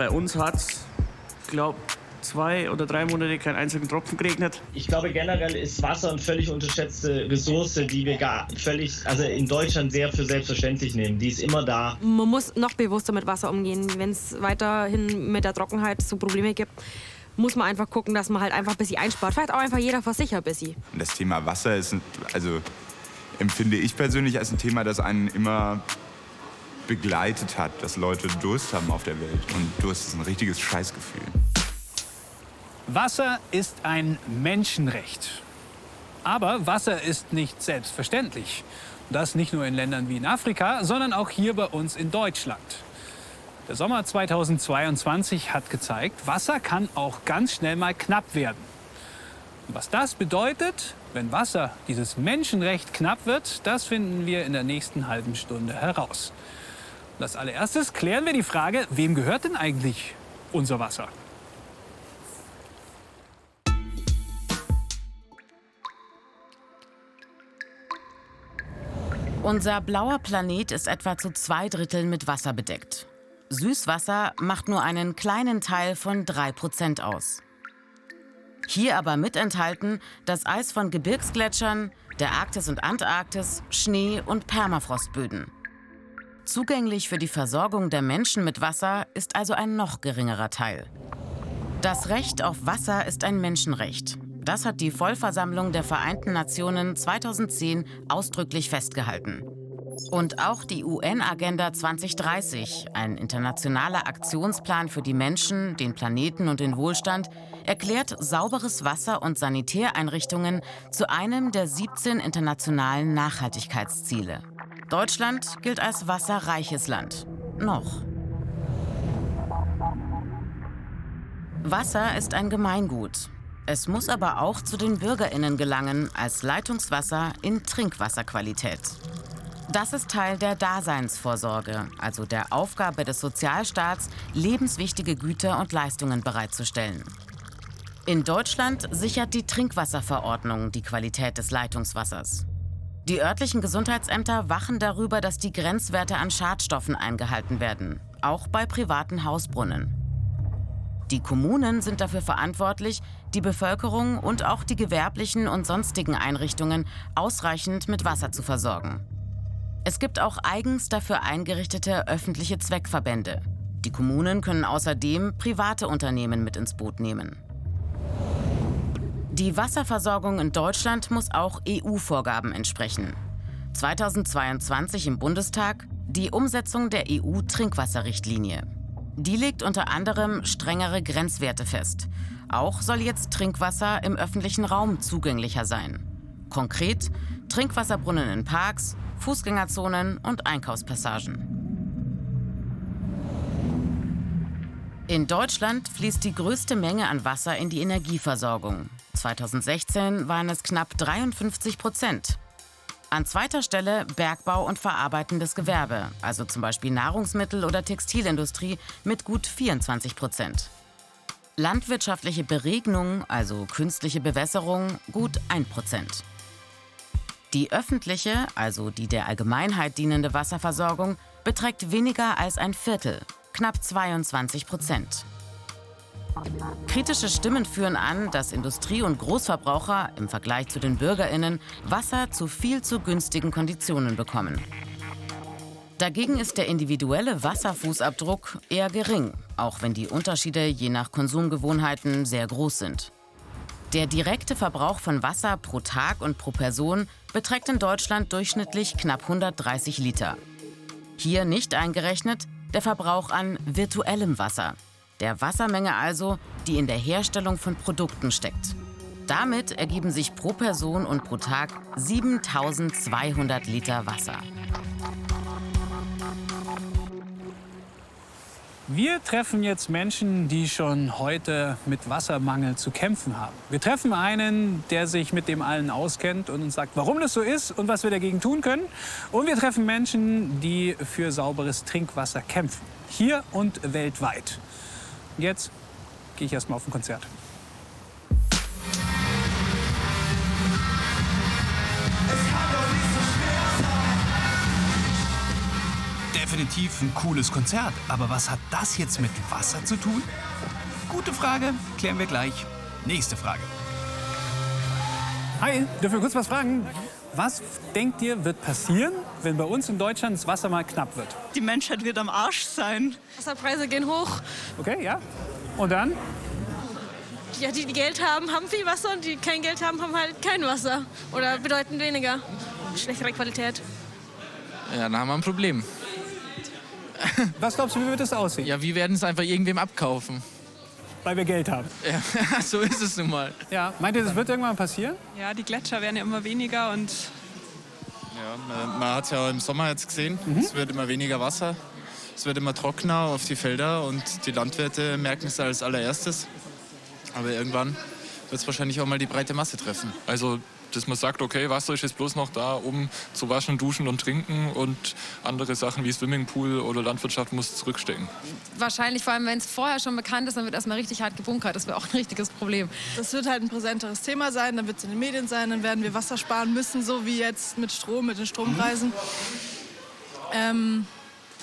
Bei uns hat es, glaube zwei oder drei Monate keinen einzigen Tropfen geregnet. Ich glaube generell ist Wasser eine völlig unterschätzte Ressource, die wir gar völlig, also in Deutschland sehr für selbstverständlich nehmen. Die ist immer da. Man muss noch bewusster mit Wasser umgehen. Wenn es weiterhin mit der Trockenheit so Probleme gibt, muss man einfach gucken, dass man halt einfach ein bisschen einspart. Vielleicht auch einfach jeder vor sich ein bisschen. Das Thema Wasser ist, also empfinde ich persönlich als ein Thema, das einen immer begleitet hat, dass Leute Durst haben auf der Welt. Und Durst ist ein richtiges Scheißgefühl. Wasser ist ein Menschenrecht. Aber Wasser ist nicht selbstverständlich. Das nicht nur in Ländern wie in Afrika, sondern auch hier bei uns in Deutschland. Der Sommer 2022 hat gezeigt, Wasser kann auch ganz schnell mal knapp werden. Und was das bedeutet, wenn Wasser, dieses Menschenrecht, knapp wird, das finden wir in der nächsten halben Stunde heraus. Als allererstes klären wir die Frage, wem gehört denn eigentlich unser Wasser? Unser blauer Planet ist etwa zu zwei Dritteln mit Wasser bedeckt. Süßwasser macht nur einen kleinen Teil von 3% aus. Hier aber mit enthalten das Eis von Gebirgsgletschern, der Arktis und Antarktis, Schnee und Permafrostböden. Zugänglich für die Versorgung der Menschen mit Wasser ist also ein noch geringerer Teil. Das Recht auf Wasser ist ein Menschenrecht. Das hat die Vollversammlung der Vereinten Nationen 2010 ausdrücklich festgehalten. Und auch die UN-Agenda 2030, ein internationaler Aktionsplan für die Menschen, den Planeten und den Wohlstand, erklärt sauberes Wasser und Sanitäreinrichtungen zu einem der 17 internationalen Nachhaltigkeitsziele. Deutschland gilt als wasserreiches Land. Noch. Wasser ist ein Gemeingut. Es muss aber auch zu den Bürgerinnen gelangen als Leitungswasser in Trinkwasserqualität. Das ist Teil der Daseinsvorsorge, also der Aufgabe des Sozialstaats, lebenswichtige Güter und Leistungen bereitzustellen. In Deutschland sichert die Trinkwasserverordnung die Qualität des Leitungswassers. Die örtlichen Gesundheitsämter wachen darüber, dass die Grenzwerte an Schadstoffen eingehalten werden, auch bei privaten Hausbrunnen. Die Kommunen sind dafür verantwortlich, die Bevölkerung und auch die gewerblichen und sonstigen Einrichtungen ausreichend mit Wasser zu versorgen. Es gibt auch eigens dafür eingerichtete öffentliche Zweckverbände. Die Kommunen können außerdem private Unternehmen mit ins Boot nehmen. Die Wasserversorgung in Deutschland muss auch EU-Vorgaben entsprechen. 2022 im Bundestag die Umsetzung der EU-Trinkwasserrichtlinie. Die legt unter anderem strengere Grenzwerte fest. Auch soll jetzt Trinkwasser im öffentlichen Raum zugänglicher sein. Konkret Trinkwasserbrunnen in Parks, Fußgängerzonen und Einkaufspassagen. In Deutschland fließt die größte Menge an Wasser in die Energieversorgung. 2016 waren es knapp 53 Prozent. An zweiter Stelle Bergbau und verarbeitendes Gewerbe, also zum Beispiel Nahrungsmittel- oder Textilindustrie mit gut 24 Prozent. Landwirtschaftliche Beregnung, also künstliche Bewässerung, gut 1 Prozent. Die öffentliche, also die der Allgemeinheit dienende Wasserversorgung beträgt weniger als ein Viertel, knapp 22 Prozent. Kritische Stimmen führen an, dass Industrie- und Großverbraucher im Vergleich zu den Bürgerinnen Wasser zu viel zu günstigen Konditionen bekommen. Dagegen ist der individuelle Wasserfußabdruck eher gering, auch wenn die Unterschiede je nach Konsumgewohnheiten sehr groß sind. Der direkte Verbrauch von Wasser pro Tag und pro Person beträgt in Deutschland durchschnittlich knapp 130 Liter. Hier nicht eingerechnet der Verbrauch an virtuellem Wasser, der Wassermenge also, die in der Herstellung von Produkten steckt. Damit ergeben sich pro Person und pro Tag 7200 Liter Wasser. Wir treffen jetzt Menschen, die schon heute mit Wassermangel zu kämpfen haben. Wir treffen einen, der sich mit dem allen auskennt und uns sagt, warum das so ist und was wir dagegen tun können. Und wir treffen Menschen, die für sauberes Trinkwasser kämpfen. Hier und weltweit. Jetzt gehe ich erstmal auf ein Konzert. definitiv ein cooles Konzert. Aber was hat das jetzt mit Wasser zu tun? Gute Frage, klären wir gleich. Nächste Frage. Hi, dürfen wir kurz was fragen? Was denkt ihr, wird passieren, wenn bei uns in Deutschland das Wasser mal knapp wird? Die Menschheit wird am Arsch sein. Wasserpreise gehen hoch. Okay, ja. Und dann? Ja, die, die Geld haben, haben viel Wasser und die kein Geld haben, haben halt kein Wasser. Oder bedeutend weniger. Schlechtere Qualität. Ja, dann haben wir ein Problem. Was glaubst du, wie wird das aussehen? Ja, wir werden es einfach irgendwem abkaufen. Weil wir Geld haben. Ja, so ist es nun mal. Ja, meint ihr, das wird irgendwann passieren? Ja, die Gletscher werden ja immer weniger und Ja, man, hat es ja im Sommer jetzt gesehen. Es wird immer weniger Wasser. Es wird immer trockener auf die Felder und die Landwirte merken es als allererstes. Aber irgendwann wird es wahrscheinlich auch mal die breite Masse treffen. Also, dass man sagt, okay, Wasser ist jetzt bloß noch da, um zu waschen, duschen und trinken und andere Sachen wie Swimmingpool oder Landwirtschaft muss zurückstecken. Wahrscheinlich, vor allem wenn es vorher schon bekannt ist, dann wird erstmal richtig hart gebunkert. Das wäre auch ein richtiges Problem. das wird halt ein präsenteres Thema sein. Dann wird es in den Medien sein. Dann werden wir Wasser sparen müssen, so wie jetzt mit Strom, mit den Strompreisen. Ähm,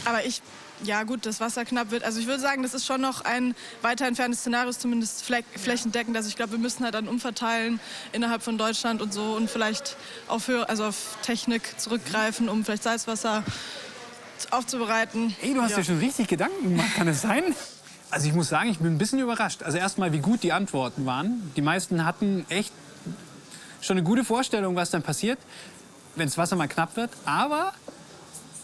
aber ich, ja gut, das Wasser knapp wird. Also ich würde sagen, das ist schon noch ein weiter entferntes Szenario, zumindest fläch flächendeckend. Also ich glaube, wir müssen halt dann umverteilen innerhalb von Deutschland und so und vielleicht auf, höher, also auf Technik zurückgreifen, um vielleicht Salzwasser aufzubereiten. Ey, du hast Ja. dir schon richtig Gedanken gemacht, kann es sein? Also ich muss sagen, ich bin ein bisschen überrascht. Also erstmal, wie gut die Antworten waren. Die meisten hatten echt schon eine gute Vorstellung, was dann passiert, wenn das Wasser mal knapp wird. Aber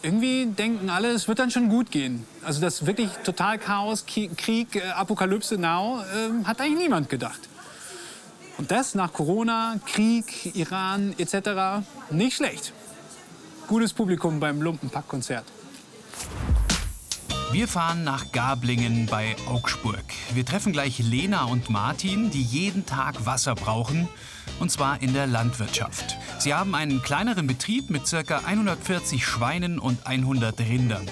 irgendwie denken alle, es wird dann schon gut gehen. Also das wirklich total Chaos, Krieg, äh, Apokalypse now, ähm, hat eigentlich niemand gedacht. Und das nach Corona, Krieg, Iran etc. nicht schlecht. Gutes Publikum beim Lumpenpack-Konzert. Wir fahren nach Gablingen bei Augsburg. Wir treffen gleich Lena und Martin, die jeden Tag Wasser brauchen, und zwar in der Landwirtschaft. Sie haben einen kleineren Betrieb mit ca. 140 Schweinen und 100 Rindern.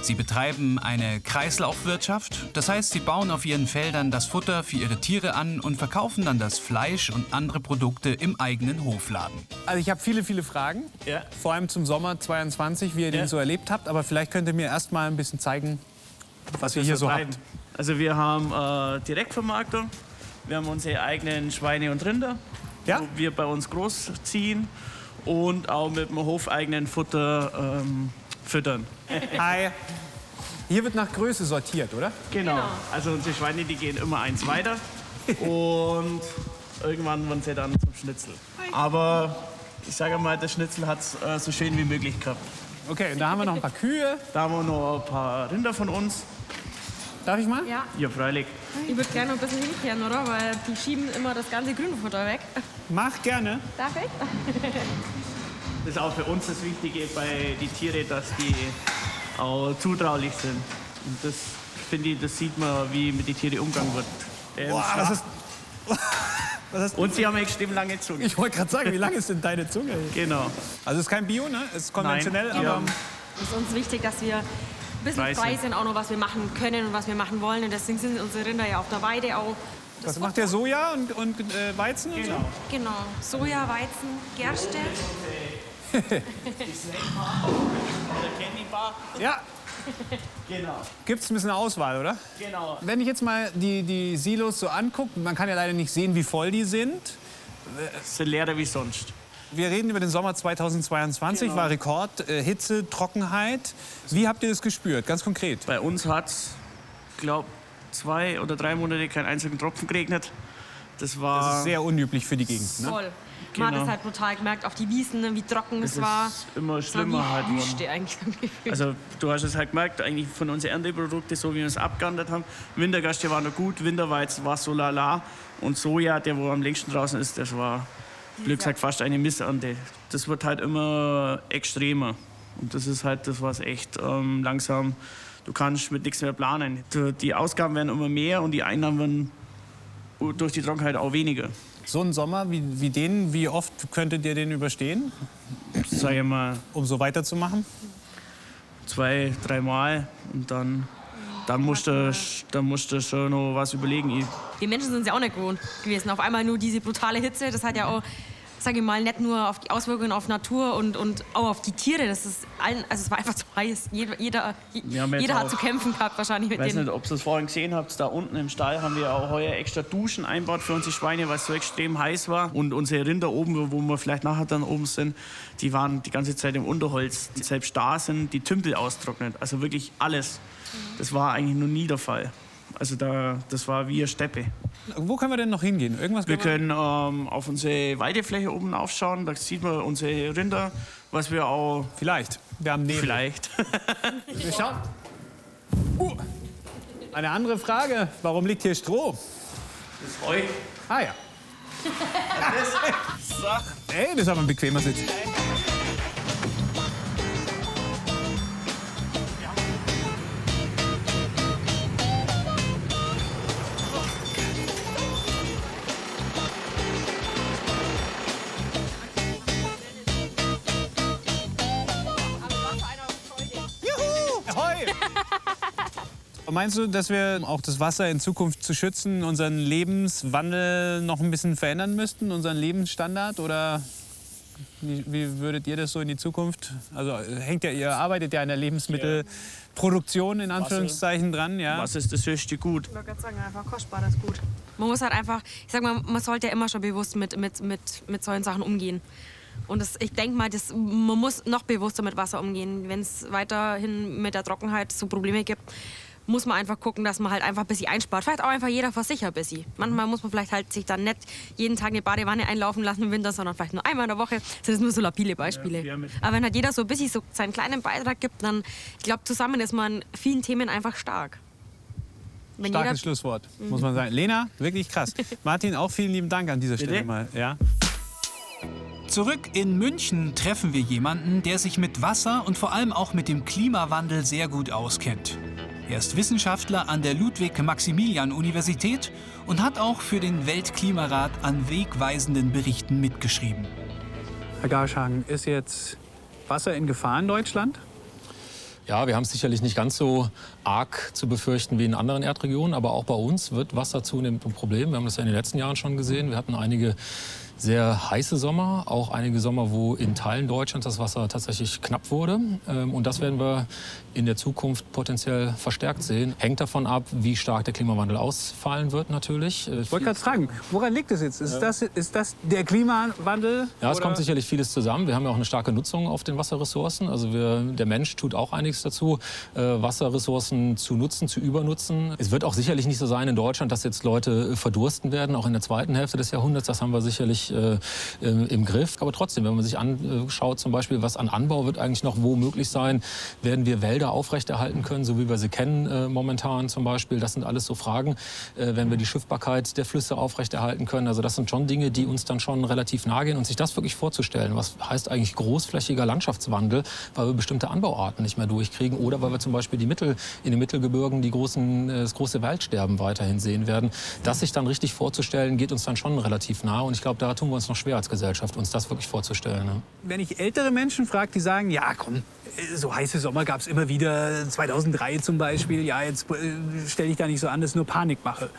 Sie betreiben eine Kreislaufwirtschaft, das heißt, sie bauen auf ihren Feldern das Futter für ihre Tiere an und verkaufen dann das Fleisch und andere Produkte im eigenen Hofladen. Also ich habe viele, viele Fragen. Ja. Vor allem zum Sommer 22, wie ihr den Ja. so erlebt habt. Aber vielleicht könnt ihr mir erst mal ein bisschen zeigen, was ihr hier so habt. Also wir haben äh, Direktvermarktung, wir haben unsere eigenen Schweine und Rinder, Ja. wo wir bei uns großziehen und auch mit dem hofeigenen Futter ähm, füttern. Hi. Hier wird nach Größe sortiert, oder? Genau. Also unsere Schweine, die gehen immer eins weiter und irgendwann werden sie dann zum Schnitzel. Aber ich sage mal, der Schnitzel hat es äh, so schön wie möglich gehabt. Okay, und da haben wir noch ein paar Kühe. Da haben wir noch ein paar Rinder von uns. Darf ich mal? Ja. Ja, freilich. Ich würde gerne noch ein bisschen hinkehren, oder? Weil die schieben immer das ganze Grünfutter weg. Mach gerne. Darf ich? Das ist auch für uns das Wichtige bei den Tieren, dass die auch zutraulich sind. Und das finde ich, das sieht man, wie mit den Tieren umgegangen wird. Ähm, Boah, das ist, was hast, und sie haben extrem lange Zunge. ich wollte gerade sagen, wie lang ist denn deine Zunge? Genau. Also es ist kein Bio, ne? Es ist konventionell, Nein, aber ja. Es ist uns wichtig, dass wir ein bisschen Frei frei sind. sind, auch noch, was wir machen können und was wir machen wollen. Und deswegen sind unsere Rinder ja auf der Weide auch. Das was macht der Soja und, und äh, Weizen und Genau. Genau. Soja, Weizen, Gerste. so? Ja. Genau. Gibt es ein bisschen Auswahl, oder? Genau. Wenn ich jetzt mal die, die Silos so angucke, man kann ja leider nicht sehen, wie voll die sind. Es sind leerer wie sonst. Wir reden über den Sommer 2022, Genau. war Rekord, äh, Hitze, Trockenheit. Wie habt ihr das gespürt, ganz konkret? Bei uns hat es, glaube zwei oder drei Monate keinen einzigen Tropfen geregnet. Das war. Das ist sehr unüblich für die Gegend. Ne? Voll. Man hat Genau. es halt brutal gemerkt auf die Wiesen, wie trocken es Es war. ist immer war schlimmer wie halt. Wüste eigentlich. Also du hast es halt gemerkt, eigentlich von unseren Ernteprodukten, so wie wir es abgehandelt haben. Wintergaste war noch gut, Winterweizen war so lala. Und Soja, der wo am längsten draußen ist, das war, blöd gesagt, fast eine Missernte. Das wird halt immer extremer. Und das ist halt das, was echt ähm, langsam, du kannst mit nichts mehr planen. Die Ausgaben werden immer mehr und die Einnahmen werden durch die Trockenheit auch weniger. So ein Sommer wie, wie den, wie oft könntet ihr den überstehen, Sag ich mal um so weiterzumachen? zwei, dreimal und dann, dann musst du, dann musst du schon noch was überlegen. Ich, Die Menschen sind es ja auch nicht gewohnt gewesen. Auf einmal nur diese brutale Hitze, das hat ja auch sage ich mal, nicht nur auf die Auswirkungen auf Natur und, und auch auf die Tiere. Das ist allen, also es war einfach zu heiß. Jeder, jeder, jeder hat auch- zu kämpfen gehabt wahrscheinlich Ich mit weiß den nicht, ob ihr es vorhin gesehen habt, da unten im Stall haben wir auch heuer extra Duschen einbaut für unsere Schweine, weil es so extrem heiß war. Und unsere Rinder oben, wo wir vielleicht nachher dann oben sind, die waren die ganze Zeit im Unterholz. Die selbst da sind die Tümpel austrocknet. Also wirklich alles. Das war eigentlich noch nie der Fall. Also da, das war wie eine Steppe. Wo können wir denn noch hingehen? Irgendwas Wir können ähm, auf unsere Weidefläche oben aufschauen. Da sieht man unsere Rinder, was wir auch. Vielleicht. Wir haben Nebel. Vielleicht. Wir schauen. Uh, eine andere Frage. Warum liegt hier Stroh? Das ist Heu. Ah ja. Ey, das ist aber ein bequemer Sitz. Meinst du, dass wir auch das Wasser in Zukunft zu schützen, unseren Lebenswandel noch ein bisschen verändern müssten, unseren Lebensstandard? Oder wie, wie würdet ihr das so in die Zukunft? Also hängt ja, ihr arbeitet ja in der Lebensmittelproduktion in Anführungszeichen dran, ja? Was ist das höchste Gut? Ich wollte gerade sagen, einfach kostbar, das ist gut. Man muss halt einfach, ich sag mal, man sollte ja immer schon bewusst mit, mit, mit, mit solchen Sachen umgehen. Und das, ich denke mal, das, man muss noch bewusster mit Wasser umgehen. Wenn es weiterhin mit der Trockenheit so Probleme gibt, muss man einfach gucken, dass man halt einfach ein bisschen einspart. Vielleicht auch einfach jeder für sich ein bisschen. Manchmal muss man vielleicht halt sich dann nicht jeden Tag eine Badewanne einlaufen lassen im Winter, sondern vielleicht nur einmal in der Woche. Das sind nur so labile Beispiele. Aber wenn halt jeder so ein bisschen so seinen kleinen Beitrag gibt, dann, ich glaube, zusammen ist man in vielen Themen einfach stark. Wenn Starkes jeder- Schlusswort, Mhm. muss man sagen. Lena, wirklich krass. Martin, auch vielen lieben Dank an dieser Bitte? Stelle mal. Ja. Zurück in München treffen wir jemanden, der sich mit Wasser und vor allem auch mit dem Klimawandel sehr gut auskennt. Er ist Wissenschaftler an der Ludwig-Maximilian-Universität und hat auch für den Weltklimarat an wegweisenden Berichten mitgeschrieben. Herr Garschhagen, ist jetzt Wasser in Gefahr in Deutschland? Ja, wir haben es sicherlich nicht ganz so arg zu befürchten wie in anderen Erdregionen, aber auch bei uns wird Wasser zunehmend ein Problem. Wir haben das ja in den letzten Jahren schon gesehen. Wir hatten einige sehr heiße Sommer, auch einige Sommer, wo in Teilen Deutschlands das Wasser tatsächlich knapp wurde. Ähm, Und das werden wir in der Zukunft potenziell verstärkt sehen. Hängt davon ab, wie stark der Klimawandel ausfallen wird natürlich. Äh, Ich wollte gerade fragen, woran liegt es jetzt? Ist, das, ist das der Klimawandel? Ja, es oder- kommt sicherlich vieles zusammen. Wir haben ja auch eine starke Nutzung auf den Wasserressourcen. Also wir, der Mensch tut auch einiges dazu, äh, Wasserressourcen zu nutzen, zu übernutzen. Es wird auch sicherlich nicht so sein in Deutschland, dass jetzt Leute verdursten werden, auch in der zweiten Hälfte des Jahrhunderts. Das haben wir sicherlich äh, im Griff. Aber trotzdem, wenn man sich anschaut, zum Beispiel, was an Anbau wird eigentlich noch wo möglich sein, werden wir Wälder aufrechterhalten können, so wie wir sie kennen äh, momentan zum Beispiel. Das sind alles so Fragen. Äh, wenn wir die Schiffbarkeit der Flüsse aufrechterhalten können. Also das sind schon Dinge, die uns dann schon relativ nahe gehen. Und sich das wirklich vorzustellen, was heißt eigentlich großflächiger Landschaftswandel, weil wir bestimmte Anbauarten nicht mehr durchkriegen oder weil wir zum Beispiel die Mittel, in den Mittelgebirgen die großen, äh, das große Waldsterben weiterhin sehen werden. Das sich dann richtig vorzustellen, geht uns dann schon relativ nahe. Und ich glaube, da tun wir uns noch schwer als Gesellschaft, uns das wirklich vorzustellen. Ne? Wenn ich ältere Menschen frage, die sagen, ja komm, so heiße Sommer gab es immer wieder, 2003 zum Beispiel, ja jetzt äh, stell dich da nicht so an, das ist nur Panikmache.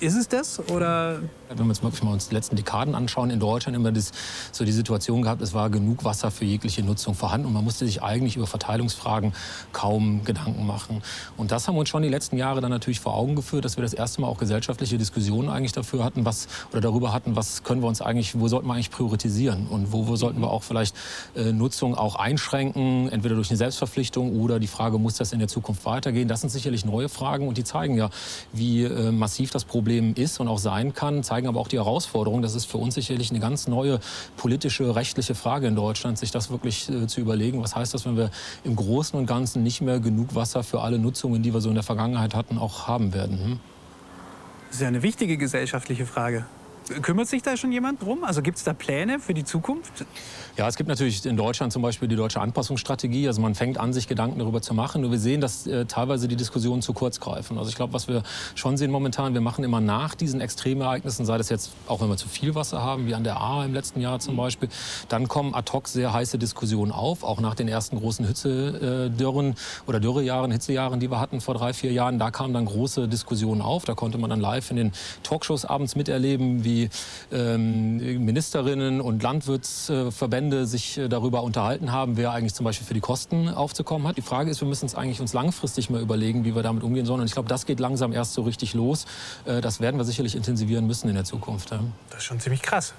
Ist es das oder Wenn wir uns wirklich mal uns die letzten Dekaden anschauen, in Deutschland immer das, so die Situation gehabt, es war genug Wasser für jegliche Nutzung vorhanden und man musste sich eigentlich über Verteilungsfragen kaum Gedanken machen. Und das haben uns schon die letzten Jahre dann natürlich vor Augen geführt, dass wir das erste Mal auch gesellschaftliche Diskussionen eigentlich dafür hatten, was oder darüber hatten, was können wir uns eigentlich, wo sollten wir eigentlich priorisieren und wo, wo sollten wir auch vielleicht äh, Nutzung auch einschränken, entweder durch eine Selbstverpflichtung oder die Frage, muss das in der Zukunft weitergehen? Das sind sicherlich neue Fragen und die zeigen ja, wie äh, massiv das Problem ist und auch sein kann, zeigen aber auch die Herausforderung. Das ist für uns sicherlich eine ganz neue politische, rechtliche Frage in Deutschland, sich das wirklich äh, zu überlegen. Was heißt das, wenn wir im Großen und Ganzen nicht mehr genug Wasser für alle Nutzungen, die wir so in der Vergangenheit hatten, auch haben werden? Hm? Das ist ja eine wichtige gesellschaftliche Frage. Kümmert sich da schon jemand drum? Also gibt es da Pläne für die Zukunft? Ja, es gibt natürlich in Deutschland zum Beispiel die deutsche Anpassungsstrategie. Also man fängt an, sich Gedanken darüber zu machen. Nur wir sehen, dass äh, teilweise die Diskussionen zu kurz greifen. Also ich glaube, was wir schon sehen momentan, wir machen immer nach diesen Extremereignissen, sei das jetzt auch wenn wir zu viel Wasser haben, wie an der A im letzten Jahr zum Beispiel, dann kommen ad hoc sehr heiße Diskussionen auf, auch nach den ersten großen Hitzedürren oder Dürrejahren, Hitzejahren, die wir hatten vor drei, vier Jahren. Da kamen dann große Diskussionen auf. Da konnte man dann live in den Talkshows abends miterleben, wie die ähm, Ministerinnen und Landwirtsverbände sich äh, darüber unterhalten haben, wer eigentlich zum Beispiel für die Kosten aufzukommen hat. Die Frage ist, wir müssen uns eigentlich uns langfristig mal überlegen, wie wir damit umgehen sollen. Und ich glaube, das geht langsam erst so richtig los. Äh, das werden wir sicherlich intensivieren müssen in der Zukunft. Ja. Das ist schon ziemlich krass.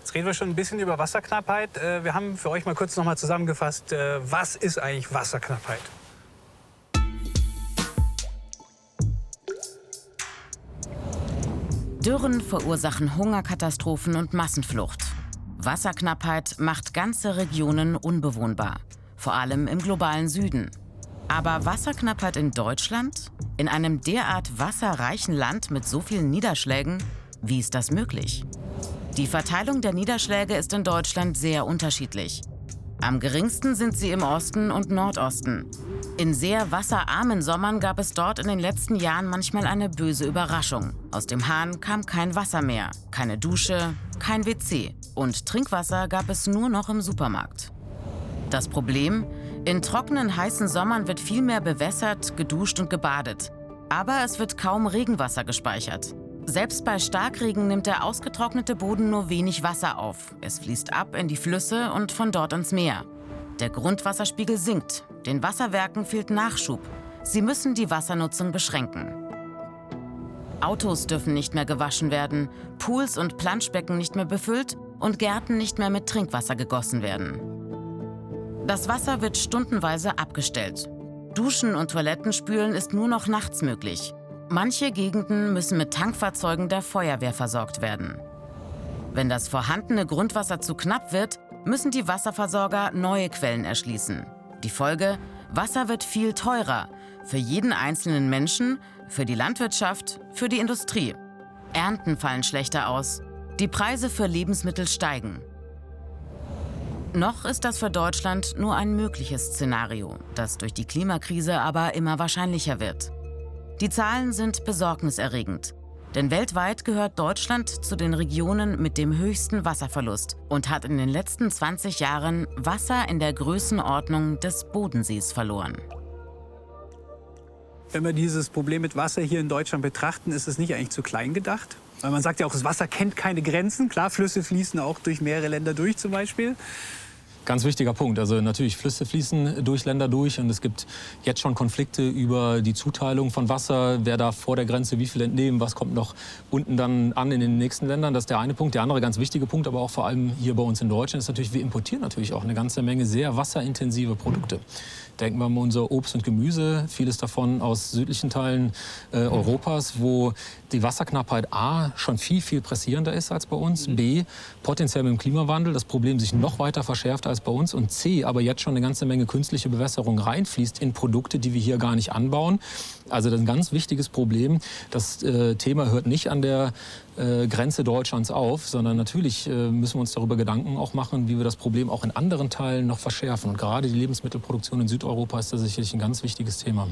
Jetzt reden wir schon ein bisschen über Wasserknappheit. Äh, Wir haben für euch mal kurz noch mal zusammengefasst, was ist eigentlich Wasserknappheit? Dürren verursachen Hungerkatastrophen und Massenflucht. Wasserknappheit macht ganze Regionen unbewohnbar, vor allem im globalen Süden. Aber Wasserknappheit in Deutschland? In einem derart wasserreichen Land mit so vielen Niederschlägen? Wie ist das möglich? Die Verteilung der Niederschläge ist in Deutschland sehr unterschiedlich. Am geringsten sind sie im Osten und Nordosten. In sehr wasserarmen Sommern gab es dort in den letzten Jahren manchmal eine böse Überraschung. Aus dem Hahn kam kein Wasser mehr, keine Dusche, kein WC und Trinkwasser gab es nur noch im Supermarkt. Das Problem? In trockenen, heißen Sommern wird viel mehr bewässert, geduscht und gebadet. Aber es wird kaum Regenwasser gespeichert. Selbst bei Starkregen nimmt der ausgetrocknete Boden nur wenig Wasser auf. Es fließt ab in die Flüsse und von dort ins Meer. Der Grundwasserspiegel sinkt. Den Wasserwerken fehlt Nachschub. Sie müssen die Wassernutzung beschränken. Autos dürfen nicht mehr gewaschen werden, Pools und Planschbecken nicht mehr befüllt und Gärten nicht mehr mit Trinkwasser gegossen werden. Das Wasser wird stundenweise abgestellt. Duschen und Toilettenspülen ist nur noch nachts möglich. Manche Gegenden müssen mit Tankfahrzeugen der Feuerwehr versorgt werden. Wenn das vorhandene Grundwasser zu knapp wird, müssen die Wasserversorger neue Quellen erschließen. Die Folge? Wasser wird viel teurer. Für jeden einzelnen Menschen, für die Landwirtschaft, für die Industrie. Ernten fallen schlechter aus. Die Preise für Lebensmittel steigen. Noch ist das für Deutschland nur ein mögliches Szenario, das durch die Klimakrise aber immer wahrscheinlicher wird. Die Zahlen sind besorgniserregend. Denn weltweit gehört Deutschland zu den Regionen mit dem höchsten Wasserverlust und hat in den letzten 20 Jahren Wasser in der Größenordnung des Bodensees verloren. Wenn wir dieses Problem mit Wasser hier in Deutschland betrachten, ist es nicht eigentlich zu klein gedacht? Weil man sagt ja auch, das Wasser kennt keine Grenzen. Klar, Flüsse fließen auch durch mehrere Länder durch zum Beispiel. Ganz wichtiger Punkt. Also natürlich, Flüsse fließen durch Länder durch und es gibt jetzt schon Konflikte über die Zuteilung von Wasser. Wer darf vor der Grenze wie viel entnehmen? Was kommt noch unten dann an in den nächsten Ländern? Das ist der eine Punkt. Der andere ganz wichtige Punkt, aber auch vor allem hier bei uns in Deutschland, ist natürlich, wir importieren natürlich auch eine ganze Menge sehr wasserintensive Produkte. Denken wir mal unser Obst und Gemüse, vieles davon aus südlichen Teilen äh, Europas, wo die Wasserknappheit A schon viel, viel pressierender ist als bei uns, B potenziell mit dem Klimawandel das Problem sich noch weiter verschärft als bei uns und C aber jetzt schon eine ganze Menge künstliche Bewässerung reinfließt in Produkte, die wir hier gar nicht anbauen. Also das ist ein ganz wichtiges Problem. Das äh, Thema hört nicht an der äh, Grenze Deutschlands auf, sondern natürlich äh, müssen wir uns darüber Gedanken auch machen, wie wir das Problem auch in anderen Teilen noch verschärfen. Und gerade die Lebensmittelproduktion in Südeuropa ist da sicherlich ein ganz wichtiges Thema.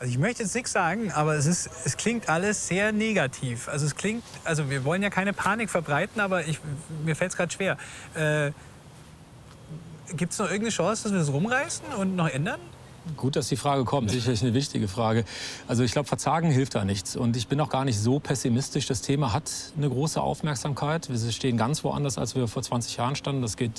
Also ich möchte jetzt nichts sagen, aber es, ist, es klingt alles sehr negativ. Also es klingt, also wir wollen ja keine Panik verbreiten, aber ich, mir fällt es gerade schwer. Äh, Gibt es noch irgendeine Chance, dass wir das rumreißen und noch ändern? Gut, dass die Frage kommt. Sicherlich eine wichtige Frage. Also ich glaube, Verzagen hilft da nichts. Und ich bin auch gar nicht so pessimistisch. Das Thema hat eine große Aufmerksamkeit. Wir stehen ganz woanders, als wir vor 20 Jahren standen. Das geht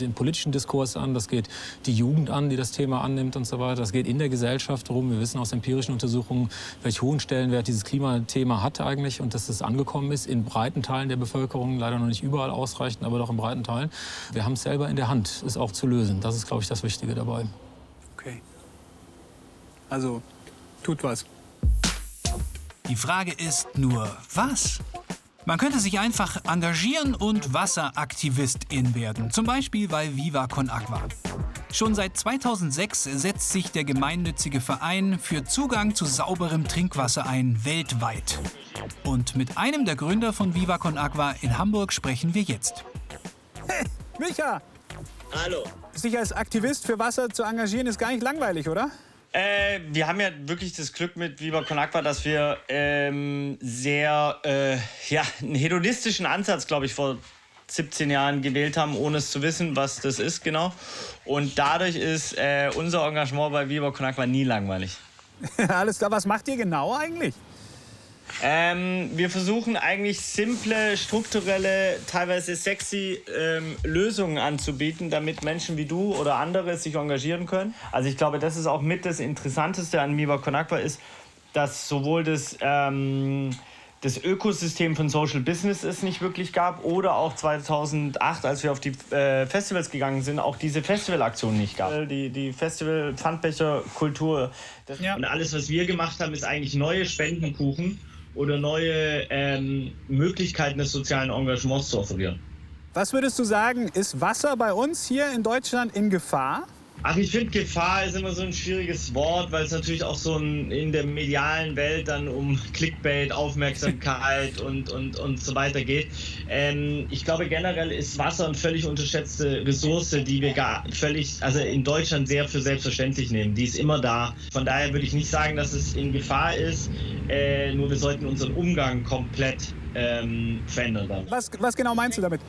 den politischen Diskurs an, das geht die Jugend an, die das Thema annimmt und so weiter. Das geht in der Gesellschaft rum. Wir wissen aus empirischen Untersuchungen, welch hohen Stellenwert dieses Klimathema hat eigentlich und dass es angekommen ist in breiten Teilen der Bevölkerung. Leider noch nicht überall ausreichend, aber doch in breiten Teilen. Wir haben es selber in der Hand, es auch zu lösen. Das ist, glaube ich, das Wichtige dabei. Also, tut was. Die Frage ist nur, was? Man könnte sich einfach engagieren und Wasseraktivistin werden, zum Beispiel bei Viva Con Agua. Schon seit 2006 setzt sich der gemeinnützige Verein für Zugang zu sauberem Trinkwasser ein, weltweit. Und mit einem der Gründer von Viva Con Agua in Hamburg sprechen wir jetzt. Micha! Hallo. Sich als Aktivist für Wasser zu engagieren, ist gar nicht langweilig, oder? Äh, wir haben ja wirklich das Glück mit Viva Con Agua, dass wir ähm, sehr, äh, ja, einen hedonistischen Ansatz, glaube ich, vor 17 Jahren gewählt haben, ohne es zu wissen, was das ist genau. Und dadurch ist äh, unser Engagement bei Viva Con Agua nie langweilig. Alles klar, was macht ihr genau eigentlich? Ähm, wir versuchen eigentlich simple, strukturelle, teilweise sexy ähm, Lösungen anzubieten, damit Menschen wie du oder andere sich engagieren können. Also ich glaube, das ist auch mit das Interessanteste an Miba Konakwa ist, dass sowohl das, ähm, das Ökosystem von Social Business es nicht wirklich gab oder auch 2008, als wir auf die äh, Festivals gegangen sind, auch diese Festivalaktion nicht gab. Die, die Festival-Pfandbecher-Kultur das- und alles, was wir gemacht haben, ist eigentlich neue Spendenkuchen oder neue ähm, Möglichkeiten des sozialen Engagements zu offerieren. Was würdest du sagen, ist Wasser bei uns hier in Deutschland in Gefahr? Ach, ich finde, Gefahr ist immer so ein schwieriges Wort, weil es natürlich auch so ein, in der medialen Welt dann um Clickbait, Aufmerksamkeit und, und, und so weiter geht. Ähm, ich glaube, generell ist Wasser eine völlig unterschätzte Ressource, die wir gar völlig, also in Deutschland sehr für selbstverständlich nehmen. Die ist immer da. Von daher würde ich nicht sagen, dass es in Gefahr ist, äh, nur wir sollten unseren Umgang komplett ähm, verändern. Dann. Was, was genau meinst du damit?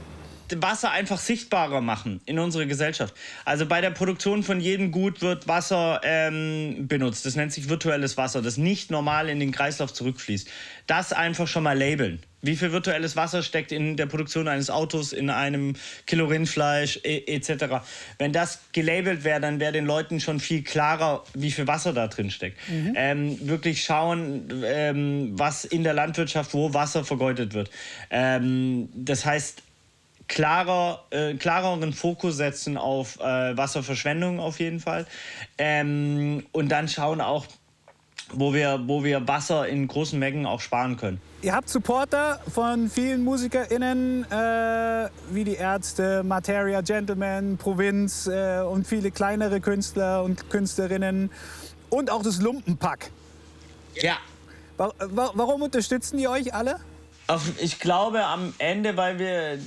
Wasser einfach sichtbarer machen in unserer Gesellschaft. Also bei der Produktion von jedem Gut wird Wasser ähm, benutzt. Das nennt sich virtuelles Wasser, das nicht normal in den Kreislauf zurückfließt. Das einfach schon mal labeln. Wie viel virtuelles Wasser steckt in der Produktion eines Autos, in einem Kilo Rindfleisch etc. Wenn das gelabelt wäre, dann wäre den Leuten schon viel klarer, wie viel Wasser da drin steckt. Mhm. Ähm, wirklich schauen, ähm, was in der Landwirtschaft, wo Wasser vergeudet wird. Ähm, das heißt, klarer, äh, klareren Fokus setzen auf äh, Wasserverschwendung auf jeden Fall. Ähm, und dann schauen auch, wo wir, wo wir Wasser in großen Mengen auch sparen können. Ihr habt Supporter von vielen MusikerInnen, äh, wie die Ärzte, Materia Gentlemen, Provinz äh, und viele kleinere Künstler und Künstlerinnen und auch das Lumpenpack. Ja. Wa wa warum unterstützen die euch alle? Ich glaube am Ende, weil wir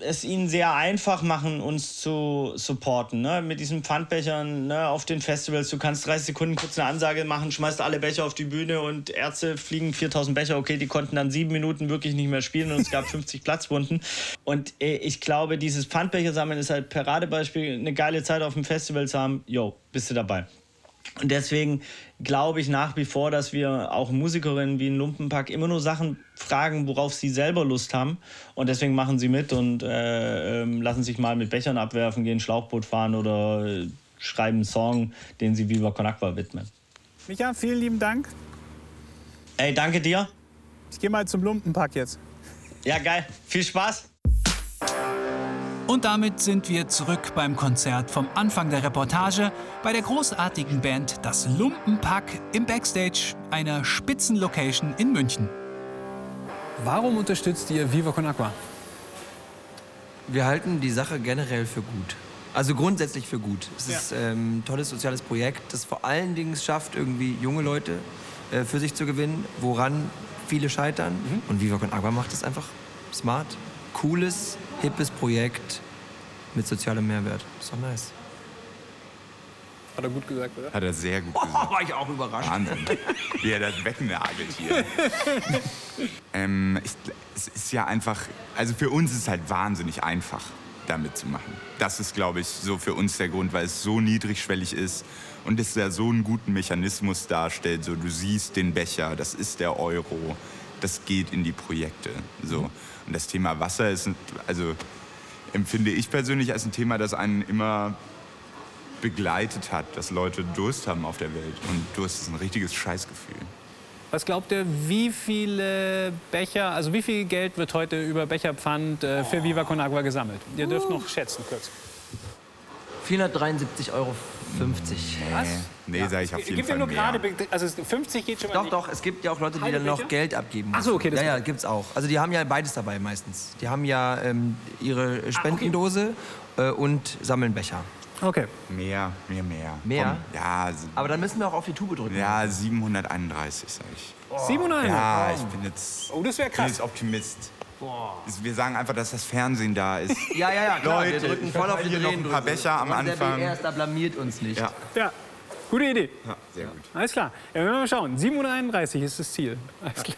es ihnen sehr einfach machen, uns zu supporten. Ne? Mit diesen Pfandbechern ne? auf den Festivals. Du kannst 30 Sekunden kurz eine Ansage machen, schmeißt alle Becher auf die Bühne und Ärzte fliegen 4000 Becher. Okay, die konnten dann sieben Minuten wirklich nicht mehr spielen und es gab 50 Platzwunden. Und äh, ich glaube, dieses Pfandbecher sammeln ist halt Paradebeispiel, eine geile Zeit auf dem Festival zu haben. Yo, bist du dabei. Und deswegen glaube ich nach wie vor, dass wir auch Musikerinnen wie ein Lumpenpack immer nur Sachen fragen, worauf sie selber Lust haben. Und deswegen machen sie mit und äh, ähm, lassen sich mal mit Bechern abwerfen, gehen Schlauchboot fahren oder äh, schreiben einen Song, den sie Viva Con Aqua widmen. Micha, vielen lieben Dank. Ey, danke dir. Ich gehe mal zum Lumpenpack jetzt. Ja, geil. Viel Spaß. Und damit sind wir zurück beim Konzert vom Anfang der Reportage bei der großartigen Band Das Lumpenpack im Backstage einer Spitzenlocation in München. Warum unterstützt ihr Viva Con Aqua? Wir halten die Sache generell für gut. Also grundsätzlich für gut. Es Ja. ist ähm, ein tolles soziales Projekt, das vor allen Dingen es schafft, irgendwie junge Leute äh, für sich zu gewinnen, woran viele scheitern. Und Viva Con Agua macht es einfach smart, cooles, hippes Projekt mit sozialem Mehrwert. Ist doch nice. Hat er gut gesagt, oder? Hat er sehr gut gesagt. war ich auch überrascht. Wahnsinn, wie er das wegnagelt hier. ähm, ich, es ist ja einfach, also für uns ist es halt wahnsinnig einfach, damit zu machen. Das ist, glaube ich, so für uns der Grund, weil es so niedrigschwellig ist und es ja so einen guten Mechanismus darstellt. So, du siehst den Becher, das ist der Euro, das geht in die Projekte. So. Und das Thema Wasser ist, also empfinde ich persönlich als ein Thema, das einen immer begleitet hat, dass Leute Durst haben auf der Welt. Und Durst ist ein richtiges Scheißgefühl. Was glaubt ihr, wie viele Becher, also wie viel Geld wird heute über Becherpfand äh, für Viva Con Agua gesammelt? Ihr dürft noch schätzen kurz. 473,50 Euro. Was? Nee, sag ich auf jeden Gibt Fall nur mehr. gerade, also 50 geht schon mal Doch, nicht. doch, es gibt ja auch Leute, die Halbe dann noch Becher? Geld abgeben Ach so, okay, das ja, ja, gibt's auch. Also die haben ja beides dabei meistens. Die haben ja ähm, ihre Spendendose äh, und sammeln Becher. Okay. Mehr, mehr, mehr. Mehr? Komm, ja, Aber dann müssen wir auch auf die Tube drücken. ja, 731, sag ich. 700? Ja, Oh. ich bin jetzt, Oh, das wäre bin krass. jetzt Optimist. Ist- Wir sagen einfach, dass das Fernsehen da ist. Ja, ja, ja, klar. Leute, wir drücken voll auf die hier noch ein paar. Becher am Und Der Anfang. BR ist da blamiert uns nicht. Ja. Ja, gute Idee. Ja, sehr gut. Alles klar. Ja, wir mal schauen. 731 ist das Ziel. Alles klar.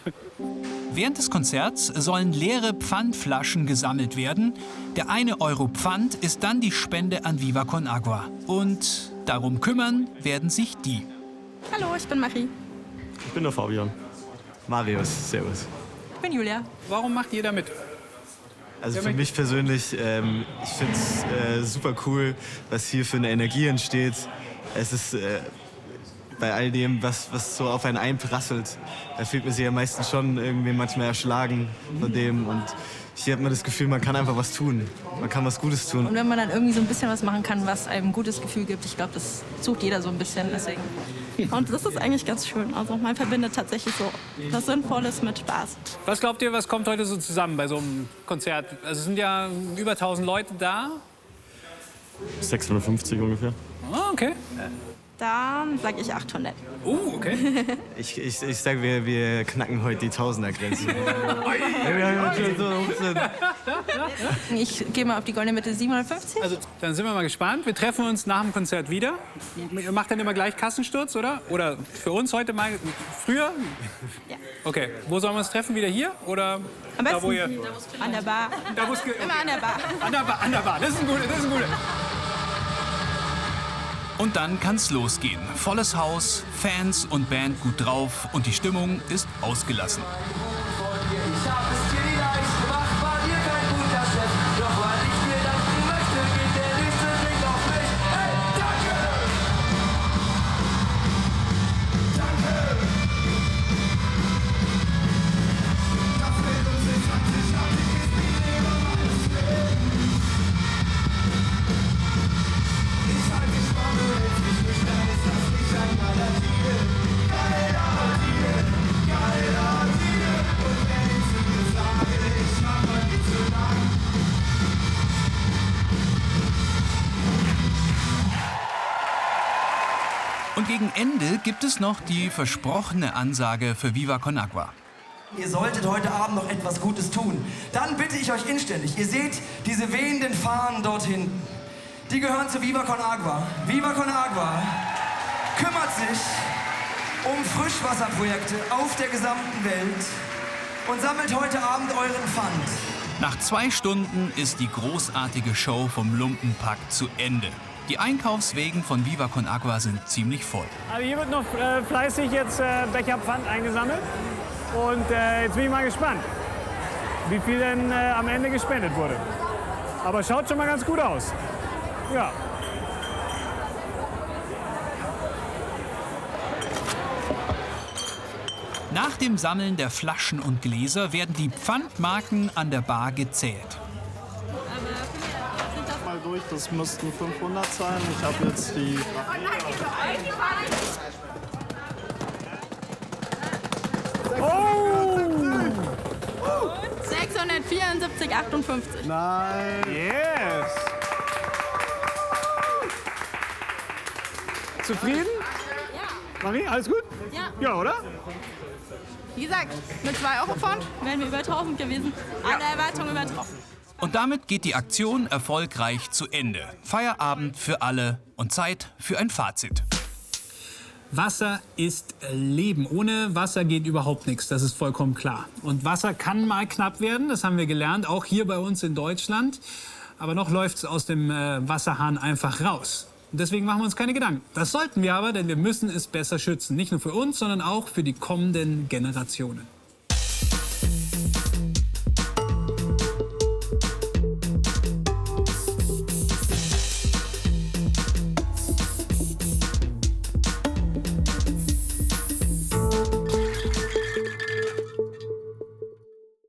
Während des Konzerts sollen leere Pfandflaschen gesammelt werden. Der eine Euro Pfand ist dann die Spende an Viva Con Agua. Und darum kümmern werden sich die. Hallo, ich bin Marie. Ich bin der Fabian. Marius, servus. Ich bin Julia. Warum macht ihr da mit? Also für mich persönlich, ähm, ich finde es äh, super cool, was hier für eine Energie entsteht. Es ist äh, bei all dem, was, was so auf einen einprasselt, da fühlt man sich ja meistens schon irgendwie manchmal erschlagen von dem. Und hier hat man das Gefühl, man kann einfach was tun. Man kann was Gutes tun. Und wenn man dann irgendwie so ein bisschen was machen kann, was einem ein gutes Gefühl gibt, ich glaube, das sucht jeder so ein bisschen. Deswegen. Und das ist eigentlich ganz schön. Also man verbindet tatsächlich so was Sinnvolles mit Spaß. Was glaubt ihr, was kommt heute so zusammen bei so einem Konzert? Also es sind ja über 1000 Leute da. 650 ungefähr. Ah, okay. Dann sage ich 800. Uh, okay. Ich, ich, ich sage, wir, wir knacken heute die Tausendergrenze. Ja, wir haben heute so 15. Ich gehe mal auf die goldene Mitte 750. Also dann sind wir mal gespannt. Wir treffen uns nach dem Konzert wieder. Ihr macht dann immer gleich Kassensturz, oder? Oder für uns heute mal früher? Ja. Okay. Wo sollen wir uns treffen? Wieder hier? Oder Am da, besten wo ihr... an der Bar. Da, Immer an der Bar. An der Bar, an der Bar. Das ist ein guter, das ist ein guter. Und dann kann's losgehen. Volles Haus, Fans und Band gut drauf und die Stimmung ist ausgelassen. Ich hab es gibt es noch die versprochene Ansage für Viva Con Agua. Ihr solltet heute Abend noch etwas Gutes tun. Dann bitte ich euch inständig, ihr seht diese wehenden Fahnen dort hinten. Die gehören zu Viva Con Agua. Viva Con Agua kümmert sich um Frischwasserprojekte auf der gesamten Welt und sammelt heute Abend euren Pfand. Nach zwei Stunden ist die großartige Show vom Lumpenpack zu Ende. Die Einkaufswegen von Viva Con Agua sind ziemlich voll. Also hier wird noch äh, fleißig jetzt äh, Becher Pfand eingesammelt. Und äh, jetzt bin ich mal gespannt, wie viel denn äh, am Ende gespendet wurde. Aber schaut schon mal ganz gut aus. Ja. Nach dem Sammeln der Flaschen und Gläser werden die Pfandmarken an der Bar gezählt. Durch, das müssten 500 sein. Ich habe jetzt die. Oh! 674, 58. Nein. Yes. Zufrieden? Ja. Marie, alles gut? Ja. Ja, oder? Wie gesagt, mit 2 Euro Pfand wären wir über 1000 gewesen. Alle Erwartungen übertroffen. Und damit geht die Aktion erfolgreich zu Ende. Feierabend für alle und Zeit für ein Fazit. Wasser ist Leben. Ohne Wasser geht überhaupt nichts, das ist vollkommen klar. Und Wasser kann mal knapp werden, das haben wir gelernt, auch hier bei uns in Deutschland. Aber noch läuft es aus dem äh, Wasserhahn einfach raus. Deswegen machen wir uns keine Gedanken. Das sollten wir aber, denn wir müssen es besser schützen. Nicht nur für uns, sondern auch für die kommenden Generationen.